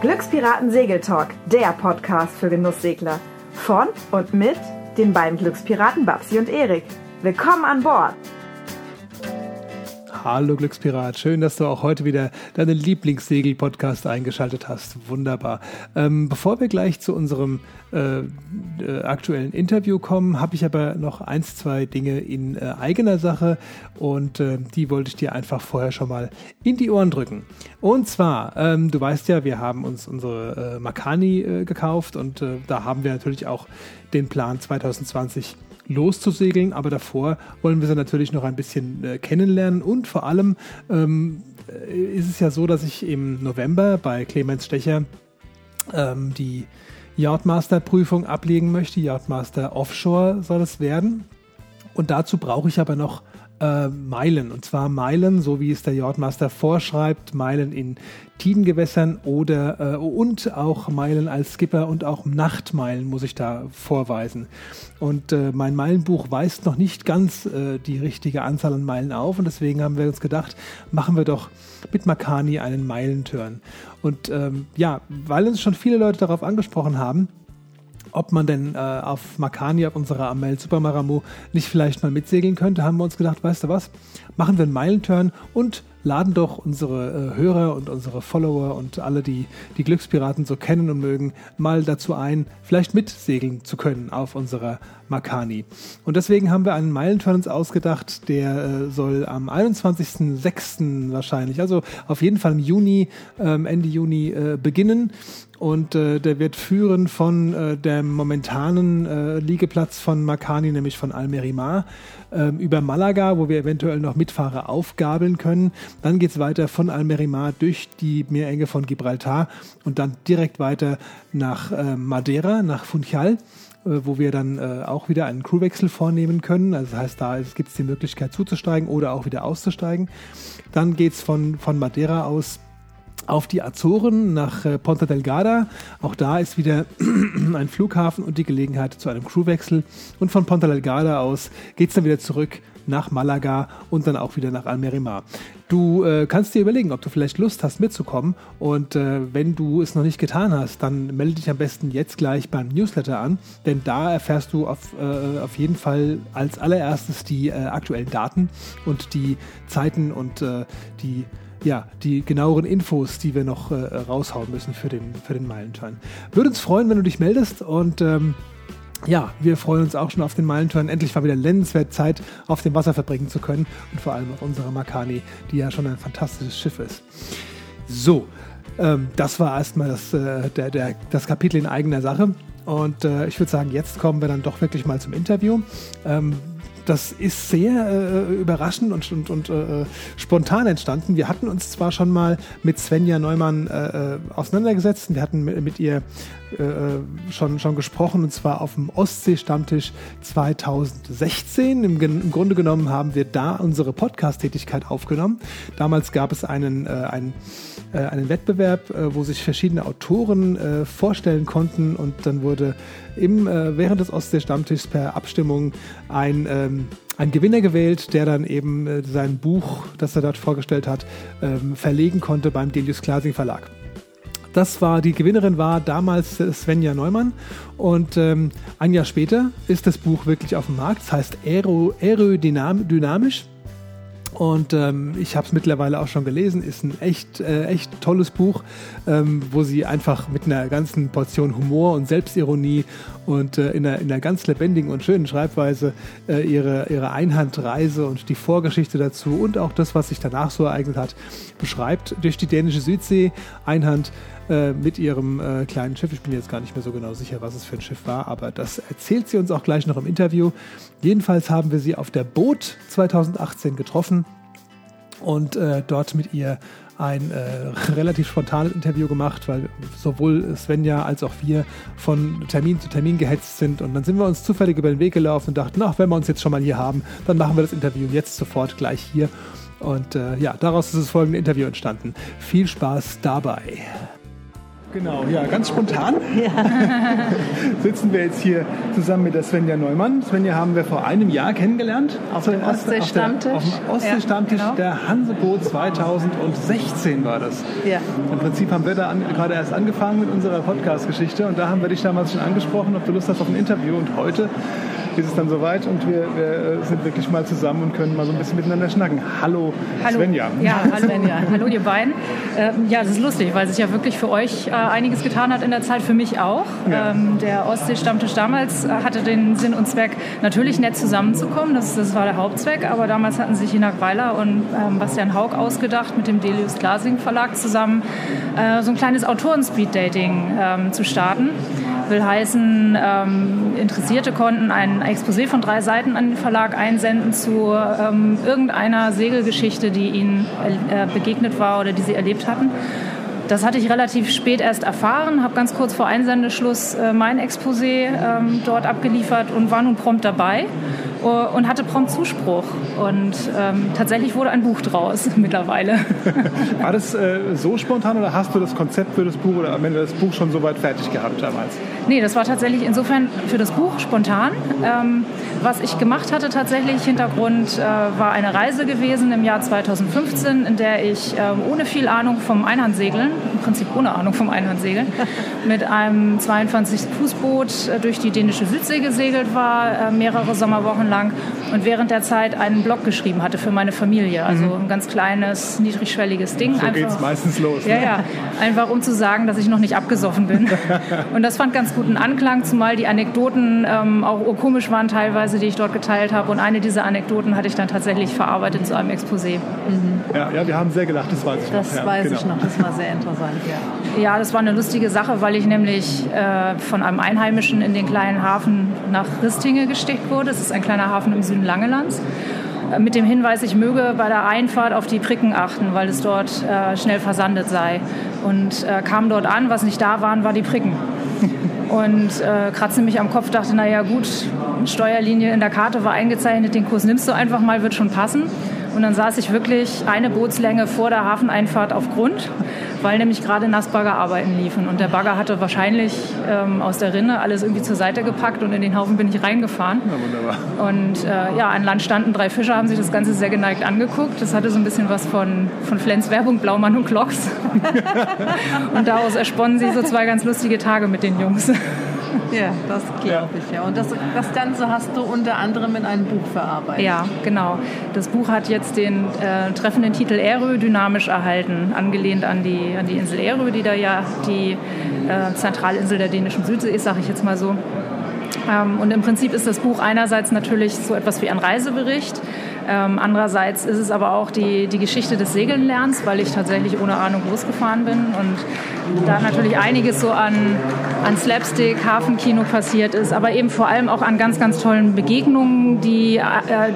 Glückspiraten Segeltalk, der Podcast für Genusssegler. Von und mit den beiden Glückspiraten Babsi und Erik. Willkommen an Bord! Hallo Glückspirat, schön, dass du auch heute wieder deinen Lieblingssegel-Podcast eingeschaltet hast. Wunderbar. Ähm, bevor wir gleich zu unserem äh, äh, aktuellen Interview kommen, habe ich aber noch eins, zwei Dinge in äh, eigener Sache und äh, die wollte ich dir einfach vorher schon mal in die Ohren drücken. Und zwar, ähm, du weißt ja, wir haben uns unsere äh, Makani äh, gekauft und da haben wir natürlich auch den Plan 2020 loszusegeln, aber davor wollen wir sie natürlich noch ein bisschen äh, kennenlernen und vor allem ähm, ist es ja so, dass ich im November bei Clemens Stecher ähm, die Yachtmaster-Prüfung ablegen möchte. Yachtmaster Offshore soll es werden. Und dazu brauche ich aber noch äh, Meilen. Und zwar Meilen, so wie es der Yachtmaster vorschreibt, Meilen in Tidengewässern oder äh, und auch Meilen als Skipper und auch Nachtmeilen muss ich da vorweisen. Und äh, mein Meilenbuch weist noch nicht ganz äh, die richtige Anzahl an Meilen auf und deswegen haben wir uns gedacht, machen wir doch mit Makani einen Meilenturn. Und ähm, ja, weil uns schon viele Leute darauf angesprochen haben, ob man denn äh, auf Makani, auf unserer Amel Super Maramu, nicht vielleicht mal mitsegeln könnte, haben wir uns gedacht, weißt du was, machen wir einen Meilenturn und laden doch unsere äh, Hörer und unsere Follower und alle, die die Glückspiraten so kennen und mögen, mal dazu ein, vielleicht mitsegeln zu können auf unserer Makani. Und deswegen haben wir einen Meilenturn uns ausgedacht, der äh, soll am 21.06. wahrscheinlich, also auf jeden Fall im Juni, ähm, Ende Juni äh, beginnen und äh, der wird führen von äh, dem momentanen äh, Liegeplatz von Makani, nämlich von Almerimar, äh, über Malaga, wo wir eventuell noch Mitfahrer aufgabeln können. Dann geht es weiter von Almerimar durch die Meerenge von Gibraltar und dann direkt weiter nach äh, Madeira, nach Funchal wo wir dann äh, auch wieder einen Crewwechsel vornehmen können. Also das heißt, da gibt es die Möglichkeit zuzusteigen oder auch wieder auszusteigen. Dann geht es von, von Madeira aus auf die Azoren nach äh, Ponta Delgada. Auch da ist wieder ein Flughafen und die Gelegenheit zu einem Crewwechsel. Und von Ponta Delgada aus geht es dann wieder zurück nach Malaga und dann auch wieder nach Almerimar. Du äh, kannst dir überlegen, ob du vielleicht Lust hast mitzukommen und äh, wenn du es noch nicht getan hast, dann melde dich am besten jetzt gleich beim Newsletter an, denn da erfährst du auf, äh, auf jeden Fall als allererstes die äh, aktuellen Daten und die Zeiten und äh, die ja, die genaueren Infos, die wir noch äh, raushauen müssen für den, für den Meilenturn. Würde uns freuen, wenn du dich meldest und ähm, ja, wir freuen uns auch schon auf den Meilenturn. Endlich mal wieder nennenswert Zeit auf dem Wasser verbringen zu können und vor allem auf unserer Makani, die ja schon ein fantastisches Schiff ist. So, ähm, das war erstmal das, äh, der, der, das Kapitel in eigener Sache. Und äh, ich würde sagen, jetzt kommen wir dann doch wirklich mal zum Interview. Ähm, das ist sehr äh, überraschend und, und, und äh, spontan entstanden. Wir hatten uns zwar schon mal mit Svenja Neumann äh, äh auseinandergesetzt, wir hatten mit, mit ihr äh, äh, schon, schon gesprochen und zwar auf dem Ostsee-Stammtisch 2016. Im, Im, Grunde genommen haben wir da unsere Podcast-Tätigkeit aufgenommen. Damals gab es einen, äh, einen, äh, einen Wettbewerb, äh, wo sich verschiedene Autoren äh, vorstellen konnten und dann wurde im, während des Ostsee-Stammtischs per Abstimmung ein ähm, ein Gewinner gewählt, der dann eben äh, sein Buch, das er dort vorgestellt hat, ähm, verlegen konnte beim Delius Glasing Verlag. Das war die Gewinnerin war damals Svenja Neumann und ähm, ein Jahr später ist das Buch wirklich auf dem Markt. Das heißt Aero, Aerodynamisch. Und ähm, ich habe es mittlerweile auch schon gelesen, ist ein echt, äh, echt tolles Buch, ähm, wo sie einfach mit einer ganzen Portion Humor und Selbstironie und äh, in, einer, in einer ganz lebendigen und schönen Schreibweise äh, ihre, ihre Einhandreise und die Vorgeschichte dazu und auch das, was sich danach so ereignet hat, beschreibt. Durch die dänische Südsee, Einhand äh, mit ihrem äh, kleinen Schiff. Ich bin jetzt gar nicht mehr so genau sicher, was es für ein Schiff war, aber das erzählt sie uns auch gleich noch im Interview. Jedenfalls haben wir sie auf der Boot 2018 getroffen und äh, dort mit ihr ein äh, relativ spontanes Interview gemacht, weil sowohl Svenja als auch wir von Termin zu Termin gehetzt sind. Und dann sind wir uns zufällig über den Weg gelaufen und dachten, ach, wenn wir uns jetzt schon mal hier haben, dann machen wir das Interview jetzt sofort gleich hier. Und äh, ja, daraus ist das folgende Interview entstanden. Viel Spaß dabei. Genau, ja, ganz spontan ja. sitzen wir jetzt hier zusammen mit der Svenja Neumann. Svenja haben wir vor einem Jahr kennengelernt. Auf dem Ostsee-Stammtisch. Auf, dem Ostsee-Stammtisch ja, genau. der Hanseboot 2016 war das. Ja. Im Prinzip haben wir da an, gerade erst angefangen mit unserer Podcast-Geschichte und da haben wir dich damals schon angesprochen, ob du Lust hast auf ein Interview und heute ist es dann soweit und wir, wir, sind wirklich mal zusammen und können mal so ein bisschen miteinander schnacken. Hallo, hallo. Svenja. Ja, hallo Svenja. hallo ihr beiden. Ähm, ja, das ist lustig, weil sich ja wirklich für euch äh, einiges getan hat in der Zeit, für mich auch. Ja. Ähm, der Ostsee-Stammtisch damals äh, hatte den Sinn und Zweck, natürlich nett zusammenzukommen, das, das war der Hauptzweck, aber damals hatten sich Hinak Weiler und ähm, Bastian Haug ausgedacht, mit dem Delius Glasing Verlag zusammen äh, so ein kleines Autoren-Speed-Dating ähm, zu starten. Will heißen, ähm, Interessierte konnten ein Exposé von drei Seiten an den Verlag einsenden zu ähm, irgendeiner Segelgeschichte, die ihnen äh, begegnet war oder die sie erlebt hatten. Das hatte ich relativ spät erst erfahren, habe ganz kurz vor Einsendeschluss äh, mein Exposé ähm, dort abgeliefert und war nun prompt dabei und hatte prompt Zuspruch. Und ähm, tatsächlich wurde ein Buch draus mittlerweile. War das äh, so spontan oder hast du das Konzept für das Buch oder am Ende das Buch schon so weit fertig gehabt damals? Nee, das war tatsächlich insofern für das Buch spontan. Ähm, was ich gemacht hatte tatsächlich, Hintergrund äh, war eine Reise gewesen im Jahr 2015, in der ich äh, ohne viel Ahnung vom Einhandsegeln, im Prinzip ohne Ahnung vom Einhandsegeln, mit einem 22-Fußboot äh, durch die dänische Südsee gesegelt war, äh, mehrere Sommerwochen lang und während der Zeit einen Blog geschrieben hatte für meine Familie. Also mhm. ein ganz kleines, niedrigschwelliges Ding. So geht es meistens los. Ne? Ja, ja. Einfach um zu sagen, dass ich noch nicht abgesoffen bin. und das fand ganz guten Anklang, zumal die Anekdoten ähm, auch komisch waren teilweise, die ich dort geteilt habe. Und eine dieser Anekdoten hatte ich dann tatsächlich verarbeitet zu einem Exposé. Mhm. Ja, ja, wir haben sehr gelacht, das weiß ich das noch. Das weiß genau. ich noch, das war sehr interessant, ja. Ja, das war eine lustige Sache, weil ich nämlich äh, von einem Einheimischen in den kleinen Hafen nach Ristinge gesteckt wurde. Das ist ein kleiner Hafen im Süden Langelands äh, mit dem Hinweis, ich möge bei der Einfahrt auf die Pricken achten, weil es dort äh, schnell versandet sei. Und äh, kam dort an, was nicht da waren, war die Pricken. Und äh, kratzte mich am Kopf, dachte, naja gut, Steuerlinie in der Karte war eingezeichnet, den Kurs nimmst du einfach mal, wird schon passen. Und dann saß ich wirklich eine Bootslänge vor der Hafeneinfahrt auf Grund, weil nämlich gerade Nassbaggerarbeiten liefen. Und der Bagger hatte wahrscheinlich ähm, aus der Rinne alles irgendwie zur Seite gepackt und in den Haufen bin ich reingefahren. Ja, wunderbar. Und äh, ja, an Land standen drei Fischer, haben sich das Ganze sehr geneigt angeguckt. Das hatte so ein bisschen was von, von Flens Werbung, Blaumann und Glocks. und daraus ersponnen sie so zwei ganz lustige Tage mit den Jungs. Ja, das glaube ich, ja. Und das, das Ganze hast du unter anderem in einem Buch verarbeitet. Ja, genau. Das Buch hat jetzt den äh, treffenden Titel Erö dynamisch erhalten, angelehnt an die, an die Insel Erö, die da ja die äh, Zentralinsel der dänischen Südsee ist, sage ich jetzt mal so. Ähm, und im Prinzip ist das Buch einerseits natürlich so etwas wie ein Reisebericht, ähm, andererseits ist es aber auch die, die Geschichte des Segelnlernens, weil ich tatsächlich ohne Ahnung losgefahren bin und da natürlich einiges so an, an Slapstick, Hafenkino passiert ist, aber eben vor allem auch an ganz, ganz tollen Begegnungen, die, äh,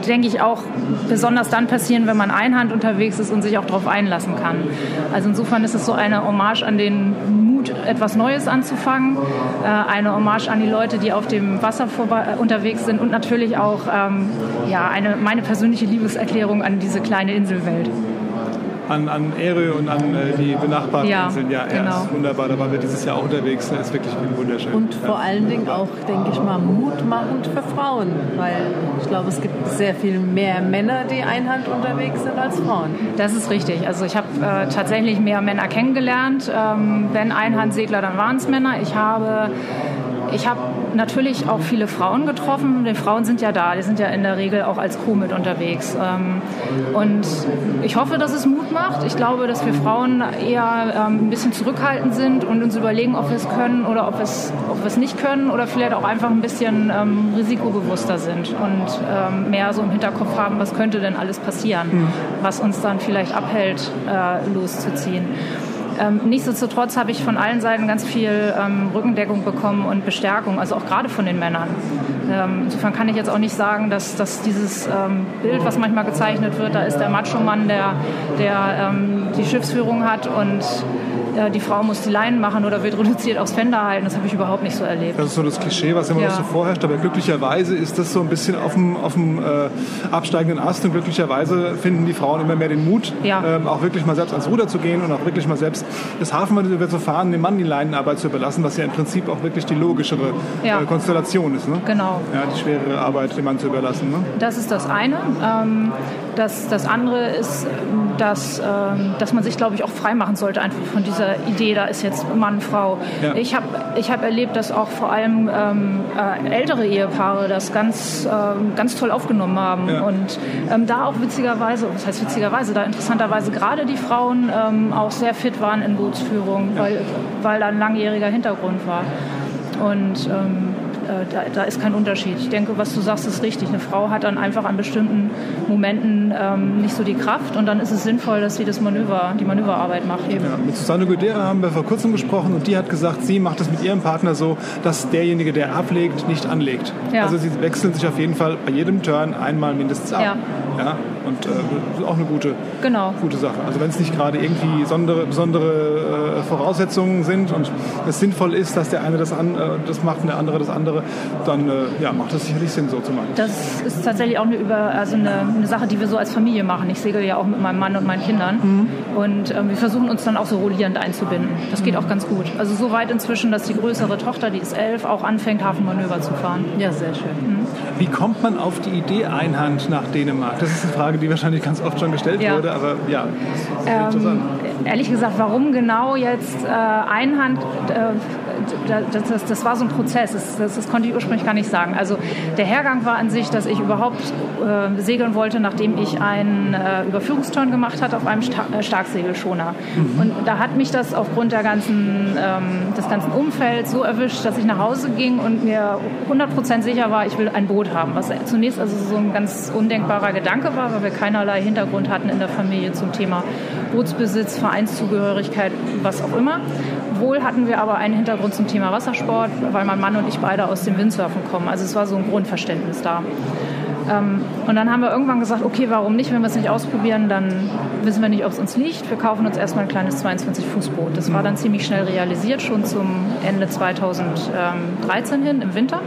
denke ich, auch besonders dann passieren, wenn man einhand unterwegs ist und sich auch darauf einlassen kann. Also insofern ist es so eine Hommage an den Mut, etwas Neues anzufangen, äh, eine Hommage an die Leute, die auf dem Wasser vorbei, äh, unterwegs sind und natürlich auch ähm, ja, eine, meine persönliche persönliche Liebeserklärung an diese kleine Inselwelt. An, an Ere und an äh, die benachbarten ja, Inseln. Ja, genau. ja, ist wunderbar. Da waren wir dieses Jahr auch unterwegs. Das ist wirklich wunderschön. Und vor ja. allen Dingen auch, denke ich mal, mutmachend für Frauen. Weil ich glaube, es gibt sehr viel mehr Männer, die einhand unterwegs sind als Frauen. Das ist richtig. Also ich habe äh, tatsächlich mehr Männer kennengelernt. Ähm, wenn Einhandsegler, dann waren es Männer. Ich habe ich habe natürlich auch viele Frauen getroffen. Die Frauen sind ja da, die sind ja in der Regel auch als Crew mit unterwegs. Ähm, und ich hoffe, dass es Mut macht. Ich glaube, dass wir Frauen eher ähm, ein bisschen zurückhaltend sind und uns überlegen, ob wir es können oder ob wir es, ob wir es nicht können oder vielleicht auch einfach ein bisschen ähm, risikobewusster sind und mehr so im Hinterkopf haben, was könnte denn alles passieren, mhm. was uns dann vielleicht abhält, äh, loszuziehen. Ähm, nichtsdestotrotz habe ich von allen Seiten ganz viel ähm, Rückendeckung bekommen und Bestärkung, also auch gerade von den Männern. Ähm, insofern kann ich jetzt auch nicht sagen, dass, dass dieses ähm, Bild, was manchmal gezeichnet wird, da ist der Macho-Mann, der, der ähm, die Schiffsführung hat und die Frau muss die Leinen machen oder wird reduziert aufs Fender halten. Das habe ich überhaupt nicht so erlebt. Das ist so das Klischee, was immer Ja. noch so vorherrscht. Aber glücklicherweise ist das so ein bisschen auf dem, auf dem äh, absteigenden Ast und glücklicherweise finden die Frauen immer mehr den Mut, Ja. ähm, auch wirklich mal selbst ans Ruder zu gehen und auch wirklich mal selbst das Hafenmanöver zu fahren, dem Mann die Leinenarbeit zu überlassen, was ja im Prinzip auch wirklich die logischere Ja. äh, Konstellation ist. Ne? Genau. Ja, die schwerere Arbeit dem Mann zu überlassen. Ne? Das ist das eine. Ähm, das, das andere ist, ähm, dass, ähm, dass man sich, glaube ich, auch freimachen sollte einfach von dieser Idee, da ist jetzt Mann, Frau. Ja. Ich habe ich hab erlebt, dass auch vor allem ähm, äh, ältere Ehepaare das ganz, ähm, ganz toll aufgenommen haben. Ja. Und ähm, da auch witzigerweise, was heißt witzigerweise, da interessanterweise gerade die Frauen ähm, auch sehr fit waren in Bootsführung, weil, weil da ein langjähriger Hintergrund war. Und ähm, äh, da, da ist kein Unterschied. Ich denke, was du sagst, ist richtig. Eine Frau hat dann einfach an bestimmten Momenten ähm, nicht so die Kraft und dann ist es sinnvoll, dass sie das Manöver, die Manöverarbeit macht. Eben. Ja, mit Susanne Gudera haben wir vor kurzem gesprochen und die hat gesagt, sie macht es mit ihrem Partner so, dass derjenige, der ablegt, nicht anlegt. Ja. Also sie wechseln sich auf jeden Fall bei jedem Turn einmal mindestens ab. Ja. Ja, und äh, das ist auch eine gute, Genau. gute Sache. Also wenn es nicht gerade irgendwie besondere, besondere äh, Voraussetzungen sind und es sinnvoll ist, dass der eine das, an, äh, das macht und der andere das andere, dann äh, ja, macht es sicherlich Sinn, so zu machen. Das ist tatsächlich auch eine, über, also eine, eine Sache, die wir so als Familie machen. Ich segel ja auch mit meinem Mann und meinen Kindern. Und ähm, wir versuchen uns dann auch so rollierend einzubinden. Das geht auch ganz gut. Also so weit inzwischen, dass die größere Tochter, die ist elf, auch anfängt, Hafenmanöver zu fahren. Ja, sehr schön. Wie kommt man auf die Idee Einhand nach Dänemark? Das ist eine Frage, die wahrscheinlich ganz oft schon gestellt Ja. wurde, aber ja, das ist sehr interessant. Ähm, ehrlich gesagt, warum genau jetzt äh, Einhand, äh, das, das, das war so ein Prozess, das, das, konnte ich ursprünglich gar nicht sagen. Also der Hergang war an sich, dass ich überhaupt äh, segeln wollte, nachdem ich einen äh, Überführungsturn gemacht hatte auf einem Sta äh, Starksegelschoner. Und da hat mich das aufgrund der ganzen, ähm, des ganzen Umfelds so erwischt, dass ich nach Hause ging und mir 100% sicher war, ich will ein Boot haben. Was zunächst also so ein ganz undenkbarer Gedanke war, weil wir keinerlei Hintergrund hatten in der Familie zum Thema Bootsbesitz, Vereinszugehörigkeit, was auch immer. Wohl hatten wir aber einen Hintergrund zum Thema Wassersport, weil mein Mann und ich beide aus dem Windsurfen kommen. Also es war so ein Grundverständnis da. Ähm, und dann haben wir irgendwann gesagt, okay, warum nicht? Wenn wir es nicht ausprobieren, dann wissen wir nicht, ob es uns liegt. Wir kaufen uns erstmal ein kleines 22-Fuß-Boot. Das war dann ziemlich schnell realisiert, schon zum Ende 2013 hin, im Winter.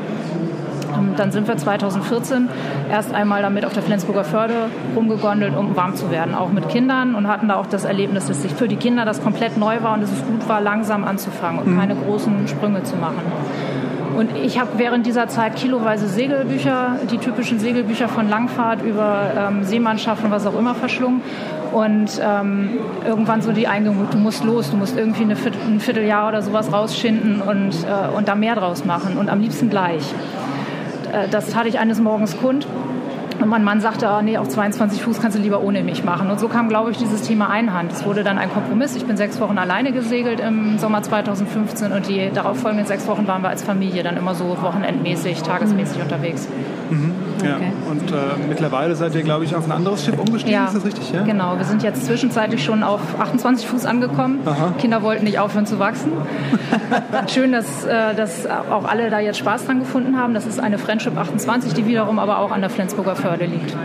Ähm, Dann sind wir 2014 erst einmal damit auf der Flensburger Förde rumgegondelt, um warm zu werden, auch mit Kindern und hatten da auch das Erlebnis, dass sich für die Kinder das komplett neu war und dass es gut war, langsam anzufangen und keine großen Sprünge zu machen. Und ich habe während dieser Zeit kiloweise Segelbücher, die typischen Segelbücher von Langfahrt über ähm, Seemannschaft und was auch immer verschlungen. Und ähm, irgendwann so die Eingebung, du musst los, du musst irgendwie eine Viertel, ein Vierteljahr oder sowas rausschinden und, äh, und da mehr draus machen und am liebsten gleich. Äh, das hatte ich eines Morgens kund. Und mein Mann sagte, ah, nee, auf 22 Fuß kannst du lieber ohne mich machen. Und so kam, glaube ich, dieses Thema Einhand. Es wurde dann ein Kompromiss. Ich bin sechs Wochen alleine gesegelt im Sommer 2015 und die darauffolgenden sechs Wochen waren wir als Familie dann immer so wochenendmäßig, tagesmäßig unterwegs. Ja. Okay. Und äh, mittlerweile seid ihr, glaube ich, auf ein anderes Schiff umgestiegen, ist das richtig? Ja? genau. Wir sind jetzt zwischenzeitlich schon auf 28 Fuß angekommen. Aha. Kinder wollten nicht aufhören zu wachsen. Schön, dass, äh, dass auch alle da jetzt Spaß dran gefunden haben. Das ist eine Friendship 28, die wiederum aber auch an der Flensburger Förde liegt.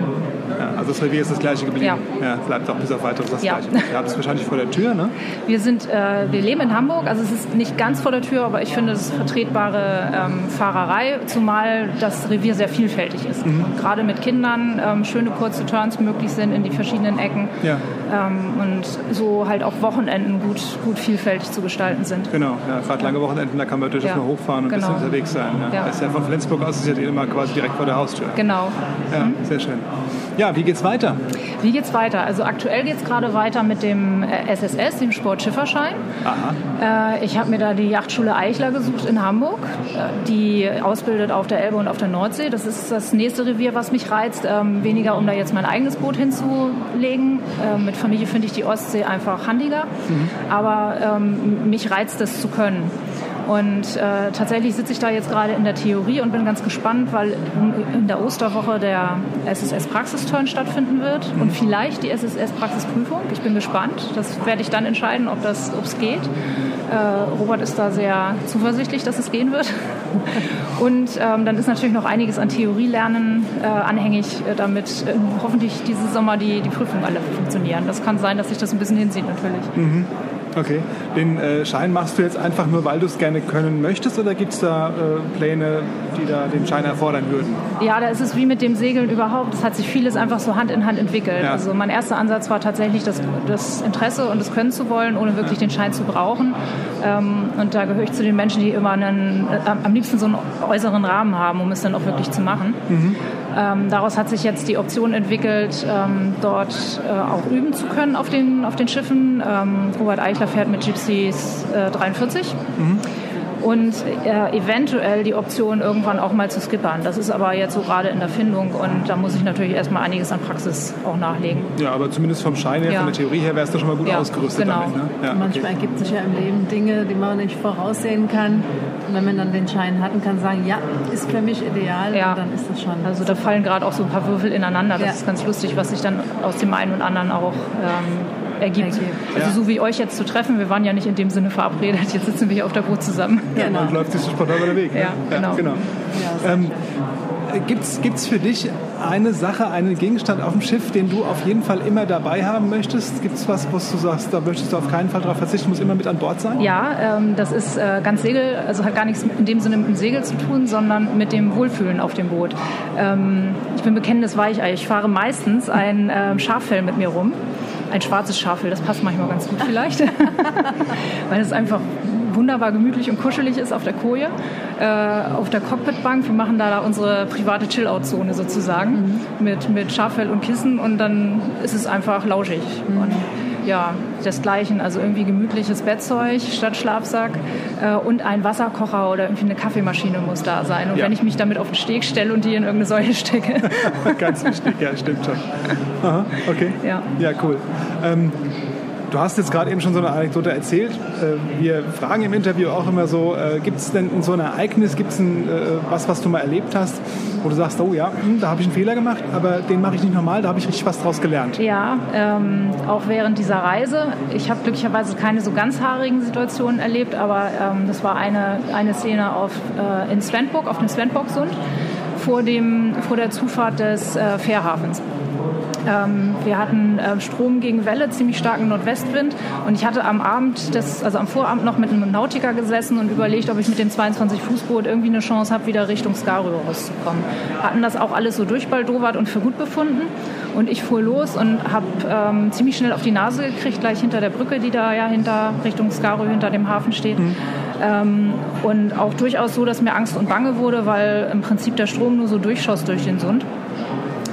Ja, das Revier ist das gleiche geblieben. Ja. bleibt auch bis auf weiteres das Ja. gleiche. Ihr habt es wahrscheinlich vor der Tür, ne? Wir sind, äh, wir leben in Hamburg, also es ist nicht ganz vor der Tür, aber ich finde es ist vertretbare ähm, Fahrerei, zumal das Revier sehr vielfältig ist. Mhm. Gerade mit Kindern ähm, schöne kurze Turns möglich sind in die verschiedenen Ecken Ja. ähm, und so halt auch Wochenenden gut, gut vielfältig zu gestalten sind. Genau, ja, gerade lange Wochenenden, da kann man durchaus Ja. mal hochfahren und ein Genau. bisschen unterwegs sein. Ja. Ja. Das ist ja von Flensburg aus ist ja immer quasi direkt vor der Haustür. Genau. Ja, sehr schön. Ja, wie geht's weiter? Wie geht's weiter? Also aktuell geht's gerade weiter mit dem äh, SSS, dem Sportschifferschein. Aha. Äh, ich habe mir da die Yachtschule Eichler gesucht in Hamburg, äh, die ausbildet auf der Elbe und auf der Nordsee. Das ist das nächste Revier, was mich reizt. Ähm, weniger, um da jetzt mein eigenes Boot hinzulegen. Äh, mit Familie finde ich die Ostsee einfach handiger. Aber ähm, mich reizt es zu können. Und äh, tatsächlich sitze ich da jetzt gerade in der Theorie und bin ganz gespannt, weil in- in der Osterwoche der SSS-Praxisturn stattfinden wird und vielleicht die SSS-Praxisprüfung. Ich bin gespannt. Das werde ich dann entscheiden, ob das, ob es geht. Äh, Robert ist da sehr zuversichtlich, dass es gehen wird. Und ähm, dann ist natürlich noch einiges an Theorielernen äh, anhängig, äh, damit äh, hoffentlich dieses Sommer die, die Prüfungen alle funktionieren. Das kann sein, dass sich das ein bisschen hinzieht natürlich. Okay. Den äh, Schein machst du jetzt einfach nur, weil du es gerne können möchtest oder gibt es da äh, Pläne, die da den Schein erfordern würden? Ja, da ist es wie mit dem Segeln überhaupt. Es hat sich vieles einfach so Hand in Hand entwickelt. Ja. Also mein erster Ansatz war tatsächlich das, das, Interesse und das Können zu wollen, ohne wirklich den Schein zu brauchen. Ähm, und da gehöre ich zu den Menschen, die immer einen, äh, am liebsten so einen äußeren Rahmen haben, um es dann auch wirklich zu machen. Mhm. Ähm, daraus hat sich jetzt die Option entwickelt, ähm, dort äh, auch üben zu können auf den, auf den Schiffen. Ähm, Robert Eichler fährt mit Gypsies äh, 43. Mhm und äh, eventuell die Option irgendwann auch mal zu skippern. Das ist aber jetzt so gerade in der Findung und da muss ich natürlich erstmal einiges an Praxis auch nachlegen. Ja, aber zumindest vom Schein her, ja. von der Theorie her wärst du schon mal gut ja, ausgerüstet genau. damit. Ne? Ja, Manchmal okay. ergibt sich ja im Leben Dinge, die man nicht voraussehen kann. Und wenn man dann den Schein hat und kann sagen, ja, ist für mich ideal, ja. dann ist das schon. Also da fallen gerade auch so ein paar Würfel ineinander. Das ist ganz lustig, was sich dann aus dem einen und anderen auch ähm, ergibt. Also ja. so wie euch jetzt zu treffen, wir waren ja nicht in dem Sinne verabredet, jetzt sitzen wir hier auf der Boot zusammen. Ja, genau. man läuft sich so spontan über den Weg. Ne? Ja, genau. genau. Ähm, Gibt es für dich eine Sache, einen Gegenstand auf dem Schiff, den du auf jeden Fall immer dabei haben möchtest? Gibt es was, was du sagst, da möchtest du auf keinen Fall darauf verzichten, muss immer mit an Bord sein? Ja, ähm, das ist äh, ganz Segel, also hat gar nichts in dem Sinne mit dem Segel zu tun, sondern mit dem Wohlfühlen auf dem Boot. Ähm, ich bin bekennendes Weichei. Ich fahre meistens ein äh, Schaffell mit mir rum ein schwarzes Schafel. Das passt manchmal ganz gut vielleicht, weil es einfach wunderbar gemütlich und kuschelig ist auf der Koje, äh, auf der Cockpitbank. Wir machen da unsere private Chill-Out-Zone sozusagen mhm. mit, mit Schaffell und Kissen und dann ist es einfach lauschig. Mhm. Und ja, desgleichen. Also irgendwie gemütliches Bettzeug statt Schlafsack äh, und ein Wasserkocher oder irgendwie eine Kaffeemaschine muss da sein. Und ja. wenn ich mich damit auf den Steg stelle und die in irgendeine Säule stecke. Ganz wichtig, ja, stimmt schon. Aha, okay. Ja, ja cool. Ähm, Du hast jetzt gerade eben schon so eine Anekdote erzählt. Äh, wir fragen im Interview auch immer so, äh, gibt es denn so ein Ereignis, gibt es äh, was, was du mal erlebt hast, wo du sagst, oh ja, hm, da habe ich einen Fehler gemacht, aber den mache ich nicht normal, da habe ich richtig was draus gelernt. Ja, ähm, auch während dieser Reise. Ich habe glücklicherweise keine so ganz haarigen Situationen erlebt, aber ähm, das war eine, eine Szene auf, äh, in Svendborg, auf dem Svendborgsund vor, vor der Zufahrt des äh, Fährhafens. Ähm, wir hatten äh, Strom gegen Welle, ziemlich starken Nordwestwind und ich hatte am Abend, des, also am Vorabend noch mit einem Nautiker gesessen und überlegt, ob ich mit dem 22-Fuß-Boot irgendwie eine Chance habe, wieder Richtung Skarö rauszukommen. Hatten das auch alles so durchbaldowert und für gut befunden und ich fuhr los und habe ähm, ziemlich schnell auf die Nase gekriegt, gleich hinter der Brücke, die da ja hinter Richtung Skarö hinter dem Hafen steht. Mhm. Ähm, und auch durchaus so, dass mir Angst und Bange wurde, weil im Prinzip der Strom nur so durchschoss durch den Sund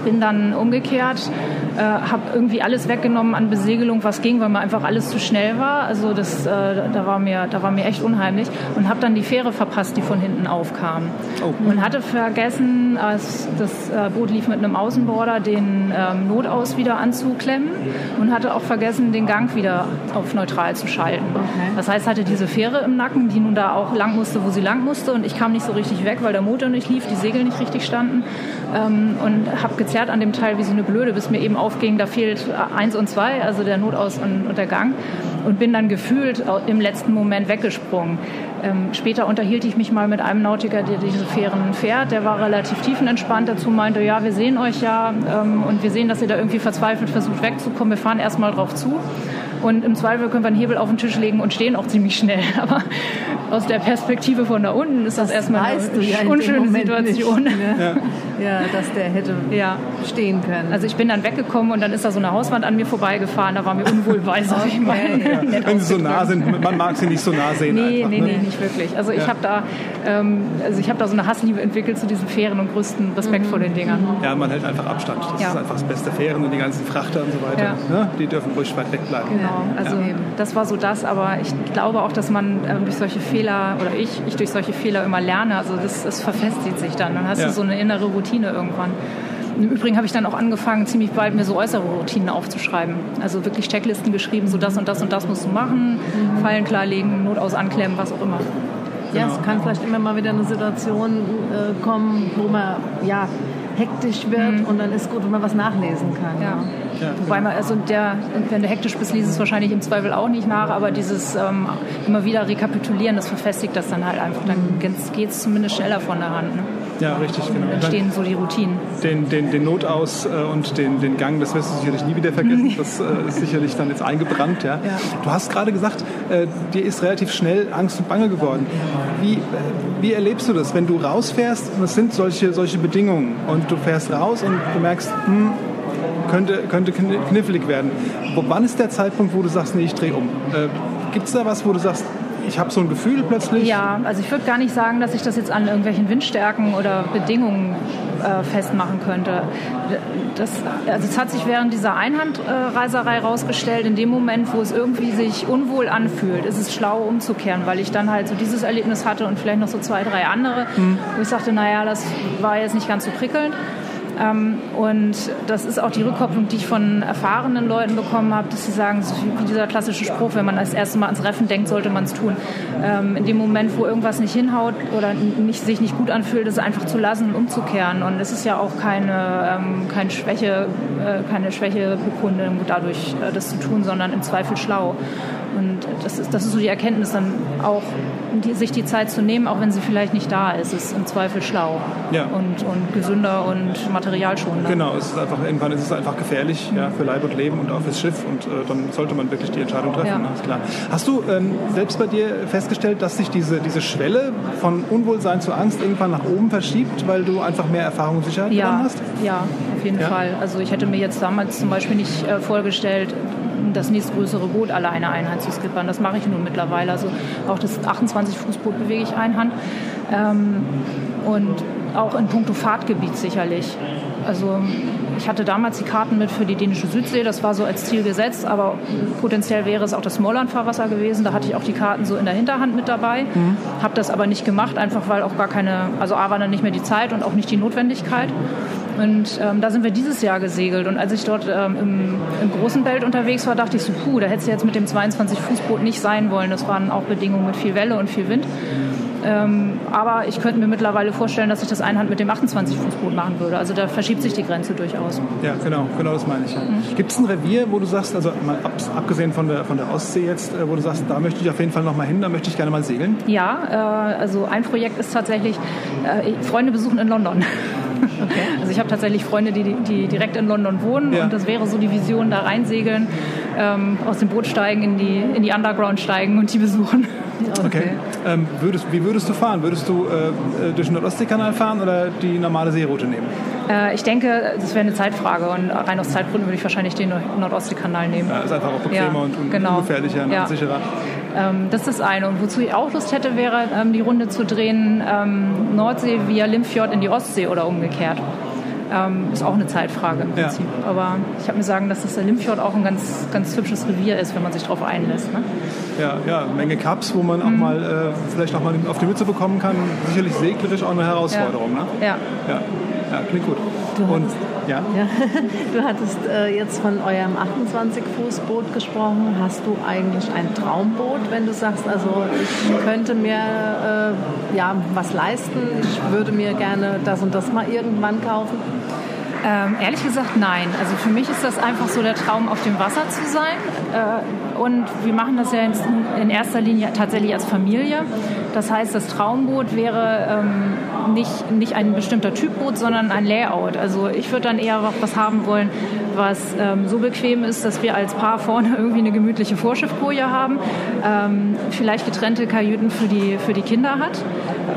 bin dann umgekehrt, äh, habe irgendwie alles weggenommen an Besegelung, was ging, weil mir einfach alles zu schnell war. Also das, äh, da, war mir, da war mir echt unheimlich und habe dann die Fähre verpasst, die von hinten aufkam. Oh. Und hatte vergessen, als das äh, Boot lief mit einem Außenborder, den ähm, Notaus wieder anzuklemmen und hatte auch vergessen, den Gang wieder auf neutral zu schalten. Okay. Das heißt, hatte diese Fähre im Nacken, die nun da auch lang musste, wo sie lang musste und ich kam nicht so richtig weg, weil der Motor nicht lief, die Segel nicht richtig standen ähm, und habe gezerrt an dem Teil wie so eine Blöde, bis mir eben aufging, da fehlt eins und zwei, also der Notaus und, und der Gang und bin dann gefühlt im letzten Moment weggesprungen. Ähm, später unterhielt ich mich mal mit einem Nautiker, der diese Fähren fährt. Der war relativ tiefenentspannt dazu, meinte, ja, wir sehen euch ja ähm, und wir sehen, dass ihr da irgendwie verzweifelt versucht wegzukommen. Wir fahren erstmal drauf zu. Und im Zweifel können wir einen Hebel auf den Tisch legen und stehen auch ziemlich schnell. Aber aus der Perspektive von da unten ist das, das erstmal eine ja unschöne Situation. Nicht, ne? ja. ja. dass der hätte ja. stehen können. Also ich bin dann weggekommen und dann ist da so eine Hauswand an mir vorbeigefahren. Da war mir unwohl weiß, okay. ich meine. Ja. Wenn sie so nah sind, man mag sie nicht so nah sehen. Nee, einfach, nee, ne? nee, nicht wirklich. Also ich habe da, ähm, also ich da so eine Hassliebe entwickelt zu diesen Fähren und größten Respekt mhm. vor den Dingern. Ja, man hält einfach Abstand. Das ist einfach das beste Fähren und die ganzen Frachter und so weiter. Ne? Die dürfen ruhig weit weg bleiben. Genau. Also das war so das, aber ich glaube auch, dass man äh, durch solche Fehler oder ich, ich durch solche Fehler immer lerne. Also das, das verfestigt sich dann. Dann hast ja. du so eine innere Routine irgendwann. Im Übrigen habe ich dann auch angefangen, ziemlich bald mir so äußere Routinen aufzuschreiben. Also wirklich Checklisten geschrieben, so das und das und das musst du machen, mhm. Fallen klarlegen, Notaus anklemmen, was auch immer. Ja, es kann vielleicht immer mal wieder eine Situation äh, kommen, wo man ja hektisch wird mhm. und dann ist gut, wenn man was nachlesen kann. Ja. ja. Wobei man, also der, wenn du hektisch bist, liest es wahrscheinlich im Zweifel auch nicht nach, aber dieses ähm, immer wieder rekapitulieren, das verfestigt das dann halt einfach. Dann geht es zumindest schneller von der Hand. Ne? Ja, richtig, genau. Entstehen so die Routinen. Den, den, den Notaus äh, und den, den Gang, das wirst du sicherlich nie wieder vergessen. Das äh, ist sicherlich dann jetzt eingebrannt. Ja. Ja. Du hast gerade gesagt, äh, dir ist relativ schnell Angst und Bange geworden. Wie, wie erlebst du das, wenn du rausfährst und es sind solche, solche Bedingungen und du fährst raus und du merkst, hm, könnte, könnte kn- knifflig werden. Wann ist der Zeitpunkt, wo du sagst, nee, ich drehe um? Äh, Gibt es da was, wo du sagst, ich habe so ein Gefühl plötzlich? Ja, also ich würde gar nicht sagen, dass ich das jetzt an irgendwelchen Windstärken oder Bedingungen äh, festmachen könnte. Das, also es hat sich während dieser Einhandreiserei rausgestellt, in dem Moment, wo es irgendwie sich unwohl anfühlt, ist es schlau umzukehren, weil ich dann halt so dieses Erlebnis hatte und vielleicht noch so zwei, drei andere, wo ich sagte, naja, das war jetzt nicht ganz so prickelnd. Ähm, und das ist auch die Rückkopplung, die ich von erfahrenen Leuten bekommen habe, dass sie sagen, so wie dieser klassische Spruch, wenn man das erste Mal ans Reffen denkt, sollte man es tun. Ähm, in dem Moment, wo irgendwas nicht hinhaut oder nicht, sich nicht gut anfühlt, es einfach zu lassen und umzukehren. Und es ist ja auch keine, ähm, keine Schwäche, äh, keine Schwächebekundung dadurch, äh, das zu tun, sondern im Zweifel schlau. Und das ist, das ist so die Erkenntnis, dann auch die, sich die Zeit zu nehmen, auch wenn sie vielleicht nicht da ist, ist im Zweifel schlau Ja. und, und gesünder und materialschonender. Genau, es ist einfach, irgendwann ist es einfach gefährlich ja, für Leib und Leben und auch fürs Schiff und äh, dann sollte man wirklich die Entscheidung treffen, Ja. ne, ist klar. Hast du ähm, selbst bei dir festgestellt, dass sich diese, diese Schwelle von Unwohlsein zu Angst irgendwann nach oben verschiebt, weil du einfach mehr Erfahrung und Sicherheit Ja, hast? ja, auf jeden? Fall. Also ich hätte mir jetzt damals zum Beispiel nicht äh, vorgestellt, das nächstgrößere Boot alleine Einhand zu skippern. Das mache ich nun mittlerweile. Also auch das 28-Fuß-Boot bewege ich Einhand. Ähm, und auch in puncto Fahrtgebiet sicherlich. Also ich hatte damals die Karten mit für die dänische Südsee, das war so als Ziel gesetzt, aber potenziell wäre es auch das Smolland-Fahrwasser gewesen. Da hatte ich auch die Karten so in der Hinterhand mit dabei, habe das aber nicht gemacht, einfach weil auch gar keine, also A war dann nicht mehr die Zeit und auch nicht die Notwendigkeit. Und ähm, da sind wir dieses Jahr gesegelt. Und als ich dort ähm, im, im großen Belt unterwegs war, dachte ich so, puh, da hättest du jetzt mit dem 22-Fuß-Boot nicht sein wollen. Das waren auch Bedingungen mit viel Welle und viel Wind. Ähm, aber ich könnte mir mittlerweile vorstellen, dass ich das Einhand mit dem 28-Fuß-Boot machen würde. Also da verschiebt sich die Grenze durchaus. Ja, genau, genau das meine ich. Ja. Gibt es ein Revier, wo du sagst, also mal ab, abgesehen von der, von der Ostsee jetzt, äh, wo du sagst, da möchte ich auf jeden Fall nochmal hin, da möchte ich gerne mal segeln? Ja, äh, also ein Projekt ist tatsächlich äh, Freunde besuchen in London. Also ich habe tatsächlich Freunde, die, die direkt in London wohnen Ja. und das wäre so die Vision, da reinsegeln, ähm, aus dem Boot steigen, in die, in die Underground steigen und die besuchen. Okay. Ähm, würdest, wie würdest du fahren? Würdest du äh, äh, durch den Nordostseekanal fahren oder die normale Seeroute nehmen? Äh, ich denke, das wäre eine Zeitfrage und rein aus Zeitgründen würde ich wahrscheinlich den Nordostseekanal nehmen. Ja, ist einfach auch bequemer Ja, und, und genau. ungefährlicher und Ja. sicherer. Ähm, das ist eine. Und wozu ich auch Lust hätte, wäre, ähm, die Runde zu drehen, ähm, Nordsee via Limfjord in die Ostsee oder umgekehrt. Ähm, ist auch eine Zeitfrage im Ja. Prinzip. Aber ich habe mir sagen, dass das der Limfjord auch ein ganz, ganz hübsches Revier ist, wenn man sich darauf einlässt. Ne? Ja, ja, Menge Cups, wo man auch Mhm. mal äh, vielleicht auch mal auf die Mütze bekommen kann. Sicherlich seglerisch auch eine Herausforderung. Ne? Ja. Ja. ja, klingt gut. Und ja, Ja. Du hattest äh, jetzt von eurem 28-Fuß-Boot gesprochen. Hast du eigentlich ein Traumboot, wenn du sagst, also ich könnte mir äh, ja, was leisten, ich würde mir gerne das und das mal irgendwann kaufen? Ähm, ehrlich gesagt, nein. Also für mich ist das einfach so der Traum, auf dem Wasser zu sein. Äh, und wir machen das ja in, in erster Linie tatsächlich als Familie. Das heißt, das Traumboot wäre ähm, nicht, nicht ein bestimmter Typ Boot, sondern ein Layout. Also ich würde dann eher was haben wollen, was ähm, so bequem ist, dass wir als Paar vorne irgendwie eine gemütliche Vorschiffboje haben, ähm, vielleicht getrennte Kajüten für die, für die Kinder hat,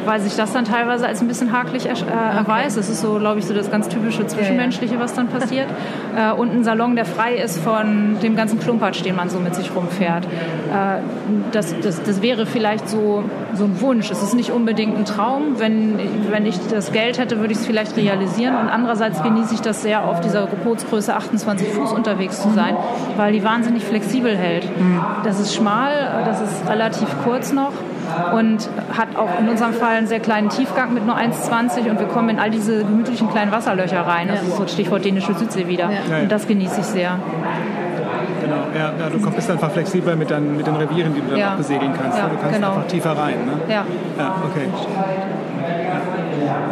weil sich das dann teilweise als ein bisschen hakelig er, äh, erweist. Das ist so, glaube ich, so das ganz typische Zwischenmenschliche, was dann passiert. Äh, und ein Salon, der frei ist von dem ganzen Klumpatsch, den man so mit sich rumfährt. Äh, das, das, das wäre vielleicht so, so ein Wunsch. Es ist nicht unbedingt ein Traum. Wenn, wenn ich das Geld hätte, würde ich es vielleicht realisieren. Und andererseits genieße ich das sehr, auf dieser Bootsgröße 28 Fuß unterwegs zu sein, weil die wahnsinnig flexibel hält. Das ist schmal, das ist relativ kurz noch und hat auch in unserem Fall einen sehr kleinen Tiefgang mit nur 1,20 und wir kommen in all diese gemütlichen kleinen Wasserlöcher rein. Das ist so Stichwort dänische Südsee wieder. Ja, ja. Und das genieße ich sehr. genau. Ja, ja, du bist einfach flexibler mit, deinen, mit den Revieren, die du dann Ja. auch besegeln kannst. Ja, ne? Du kannst genau. einfach tiefer rein. Ne? Ja. Ja, okay.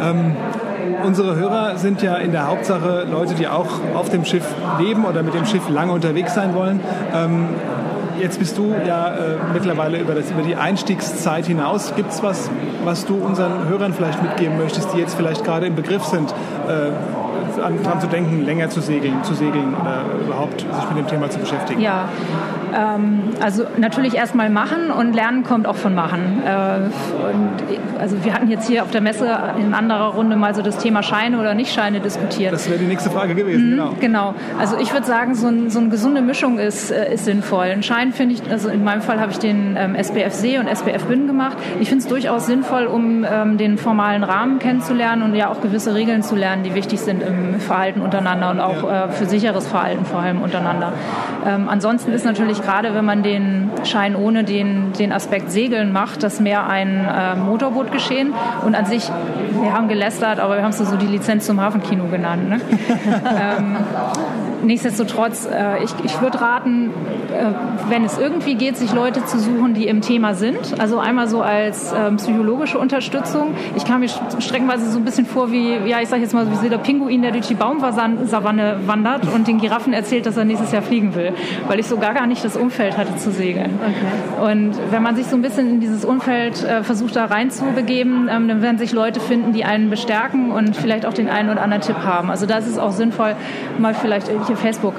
Ja. Ähm, unsere Hörer sind ja in der Hauptsache Leute, die auch auf dem Schiff leben oder mit dem Schiff lange unterwegs sein wollen. Ähm, jetzt bist du ja äh, mittlerweile über, das, über die Einstiegszeit hinaus. Gibt es was, was du unseren Hörern vielleicht mitgeben möchtest, die jetzt vielleicht gerade im Begriff sind, äh, daran zu denken, länger zu segeln, zu segeln oder überhaupt sich mit dem Thema zu beschäftigen? Ja, ähm, also natürlich erstmal machen und lernen kommt auch von machen. Äh, also wir hatten jetzt hier auf der Messe in anderer Runde mal so das Thema Scheine oder Nicht-Scheine diskutiert. Das wäre die nächste Frage gewesen, mhm, genau. Genau. Also ich würde sagen, so, ein, so, eine gesunde Mischung ist, äh, ist sinnvoll. Ein Schein finde ich, also in meinem Fall habe ich den ähm, SPF See und SPF Bin gemacht. Ich finde es durchaus sinnvoll, um ähm, den formalen Rahmen kennenzulernen und ja auch gewisse Regeln zu lernen, die wichtig sind im Verhalten untereinander und auch äh, für sicheres Verhalten vor allem untereinander. Ähm, ansonsten ist natürlich gerade, wenn man den Schein ohne den, den Aspekt Segeln macht, das mehr ein äh, Motorbootgeschehen und an sich, wir haben gelästert, aber wir haben es so die Lizenz zum Hafenkino genannt. Ne? ähm, nichtsdestotrotz, äh, ich, ich würde raten, äh, wenn es irgendwie geht, sich Leute zu suchen, die im Thema sind. Also einmal so als ähm, psychologische Unterstützung. Ich kam mir streckenweise so ein bisschen vor wie, ja, ich sage jetzt mal, wie der Pinguin, der durch die Baumsavanne wandert und den Giraffen erzählt, dass er nächstes Jahr fliegen will, weil ich so gar, gar nicht das Umfeld hatte zu segeln. Okay. Und wenn man sich so ein bisschen in dieses Umfeld äh, versucht, da reinzubegeben, ähm, dann werden sich Leute finden, die einen bestärken und vielleicht auch den einen oder anderen Tipp haben. Also da ist es auch sinnvoll, mal vielleicht hier Facebook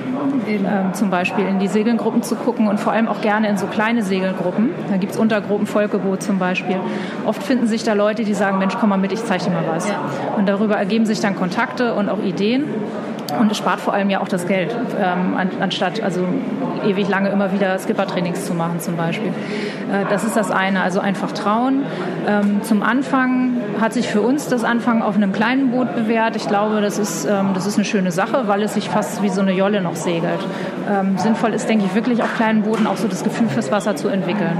äh, zum Beispiel in die Segelgruppen zu gucken und vor allem auch gerne in so kleine Segelgruppen. Da gibt es Untergruppen, Volkeboot zum Beispiel. Oft finden sich da Leute, die sagen, Mensch, komm mal mit, ich zeige dir mal was. Ja. Und darüber ergeben sich dann Kontakte und auch Ideen. Und es spart vor allem ja auch das Geld, ähm, anstatt also ewig lange immer wieder Skippertrainings zu machen zum Beispiel. Äh, das ist das eine, also einfach trauen. Ähm, zum Anfang hat sich für uns das Anfangen auf einem kleinen Boot bewährt. Ich glaube, das ist, ähm, das ist eine schöne Sache, weil es sich fast wie so eine Jolle noch segelt. Ähm, sinnvoll ist, denke ich, wirklich auf kleinen Booten auch so das Gefühl fürs Wasser zu entwickeln.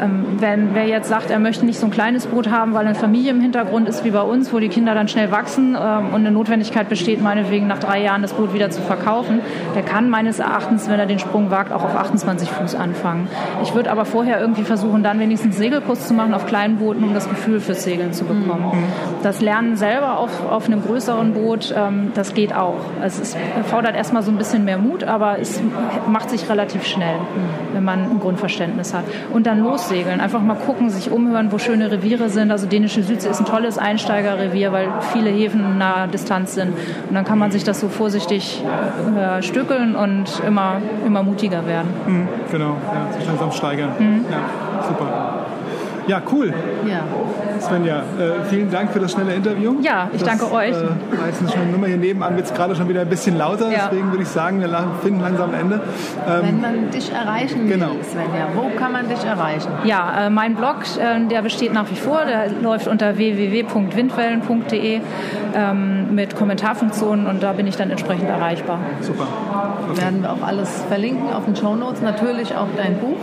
Ähm, wenn wer jetzt sagt, er möchte nicht so ein kleines Boot haben, weil eine Familie im Hintergrund ist wie bei uns, wo die Kinder dann schnell wachsen ähm, und eine Notwendigkeit besteht, meinetwegen nach drei Jahren das Boot wieder zu verkaufen, der kann meines Erachtens, wenn er den Sprung wagt, auch auf 28 Fuß anfangen. Ich würde aber vorher irgendwie versuchen, dann wenigstens Segelkurs zu machen auf kleinen Booten, um das Gefühl fürs Segeln zu bekommen. Mhm. Das Lernen selber auf, auf einem größeren Boot, ähm, das geht auch. Es ist, fordert erstmal so ein bisschen mehr Mut, aber es macht sich relativ schnell, wenn man ein Grundverständnis hat. Und dann los aussegeln. Einfach mal gucken, sich umhören, wo schöne Reviere sind. Also dänische Südsee ist ein tolles Einsteigerrevier, weil viele Häfen nahe Distanz sind. Und dann kann man sich das so vorsichtig äh, stückeln und immer, immer mutiger werden. Mhm, genau, ja, sich langsam steigern. Mhm. Ja, super. Ja, cool. Ja. Svenja, äh, vielen Dank für das schnelle Interview. Ja, ich das, danke euch. Äh, meistens schon Nummer hier nebenan wird es gerade schon wieder ein bisschen lauter, ja. deswegen würde ich sagen, wir finden langsam ein Ende. Ähm, Wenn man dich erreichen genau. will, Svenja, wo kann man dich erreichen? Ja, äh, mein Blog, äh, der besteht nach wie vor, der läuft unter www.windwellen.de ähm, mit Kommentarfunktionen und da bin ich dann entsprechend erreichbar. Super. Okay. Werden wir auch alles verlinken auf den Show Notes, natürlich auch dein Buch.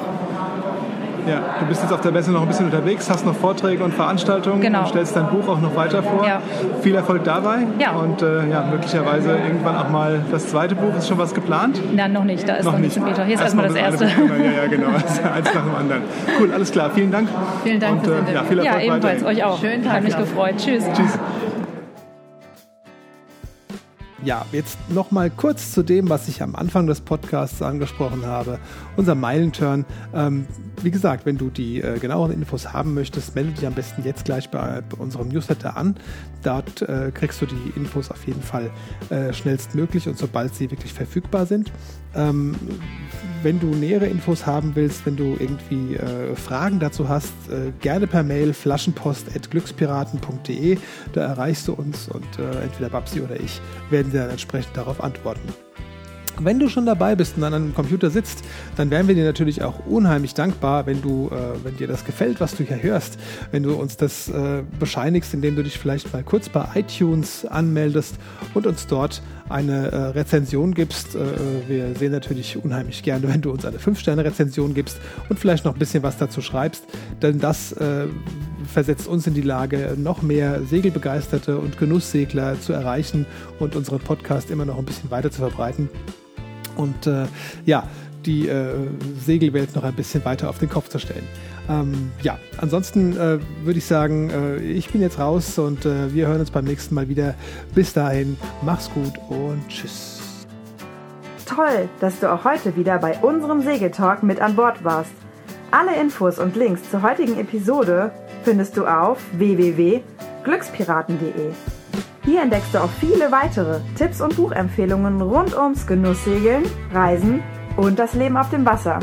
Ja, du bist jetzt auf der Messe noch ein bisschen unterwegs, hast noch Vorträge und Veranstaltungen genau. und stellst dein Buch auch noch weiter vor. Ja. Viel Erfolg dabei ja. und äh, ja, möglicherweise irgendwann auch mal das zweite Buch. Ist schon was geplant? Nein, noch nicht. Da ist noch, noch nicht. Meter. Hier ist erstmal das erste. Ja, ja, genau. Eins nach dem anderen. Cool, alles klar. Vielen Dank. Vielen Dank und, äh, ja, viel Erfolg Ja, ebenfalls. Weiterhin. Euch auch. Schönen Tag. Hat mich gefreut. Tschüss. Tschüss. Ja, jetzt noch mal kurz zu dem, was ich am Anfang des Podcasts angesprochen habe. Unser Meilenturn. Ähm, wie gesagt, wenn du die äh, genaueren Infos haben möchtest, melde dich am besten jetzt gleich bei, bei unserem Newsletter an. Dort äh, kriegst du die Infos auf jeden Fall äh, schnellstmöglich und sobald sie wirklich verfügbar sind. Ähm, wenn du nähere Infos haben willst, wenn du irgendwie äh, Fragen dazu hast, äh, gerne per Mail flaschenpost.glückspiraten.de. Da erreichst du uns und äh, entweder Babsi oder ich werden dir dann entsprechend darauf antworten. Wenn du schon dabei bist und an einem Computer sitzt, dann wären wir dir natürlich auch unheimlich dankbar, wenn du, äh, wenn dir das gefällt, was du hier hörst, wenn du uns das äh, bescheinigst, indem du dich vielleicht mal kurz bei iTunes anmeldest und uns dort eine äh, Rezension gibst. Äh, wir sehen natürlich unheimlich gerne, wenn du uns eine 5-Sterne-Rezension gibst und vielleicht noch ein bisschen was dazu schreibst, denn das äh, versetzt uns in die Lage, noch mehr Segelbegeisterte und Genusssegler zu erreichen und unseren Podcast immer noch ein bisschen weiter zu verbreiten und äh, ja, die äh, Segelwelt noch ein bisschen weiter auf den Kopf zu stellen. Ähm, ja, ansonsten äh, würde ich sagen, äh, ich bin jetzt raus und äh, wir hören uns beim nächsten Mal wieder. Bis dahin, mach's gut und tschüss. Toll, dass du auch heute wieder bei unserem Segeltalk mit an Bord warst. Alle Infos und Links zur heutigen Episode findest du auf www.glückspiraten.de. Hier entdeckst du auch viele weitere Tipps und Buchempfehlungen rund ums Genusssegeln, Reisen und das Leben auf dem Wasser.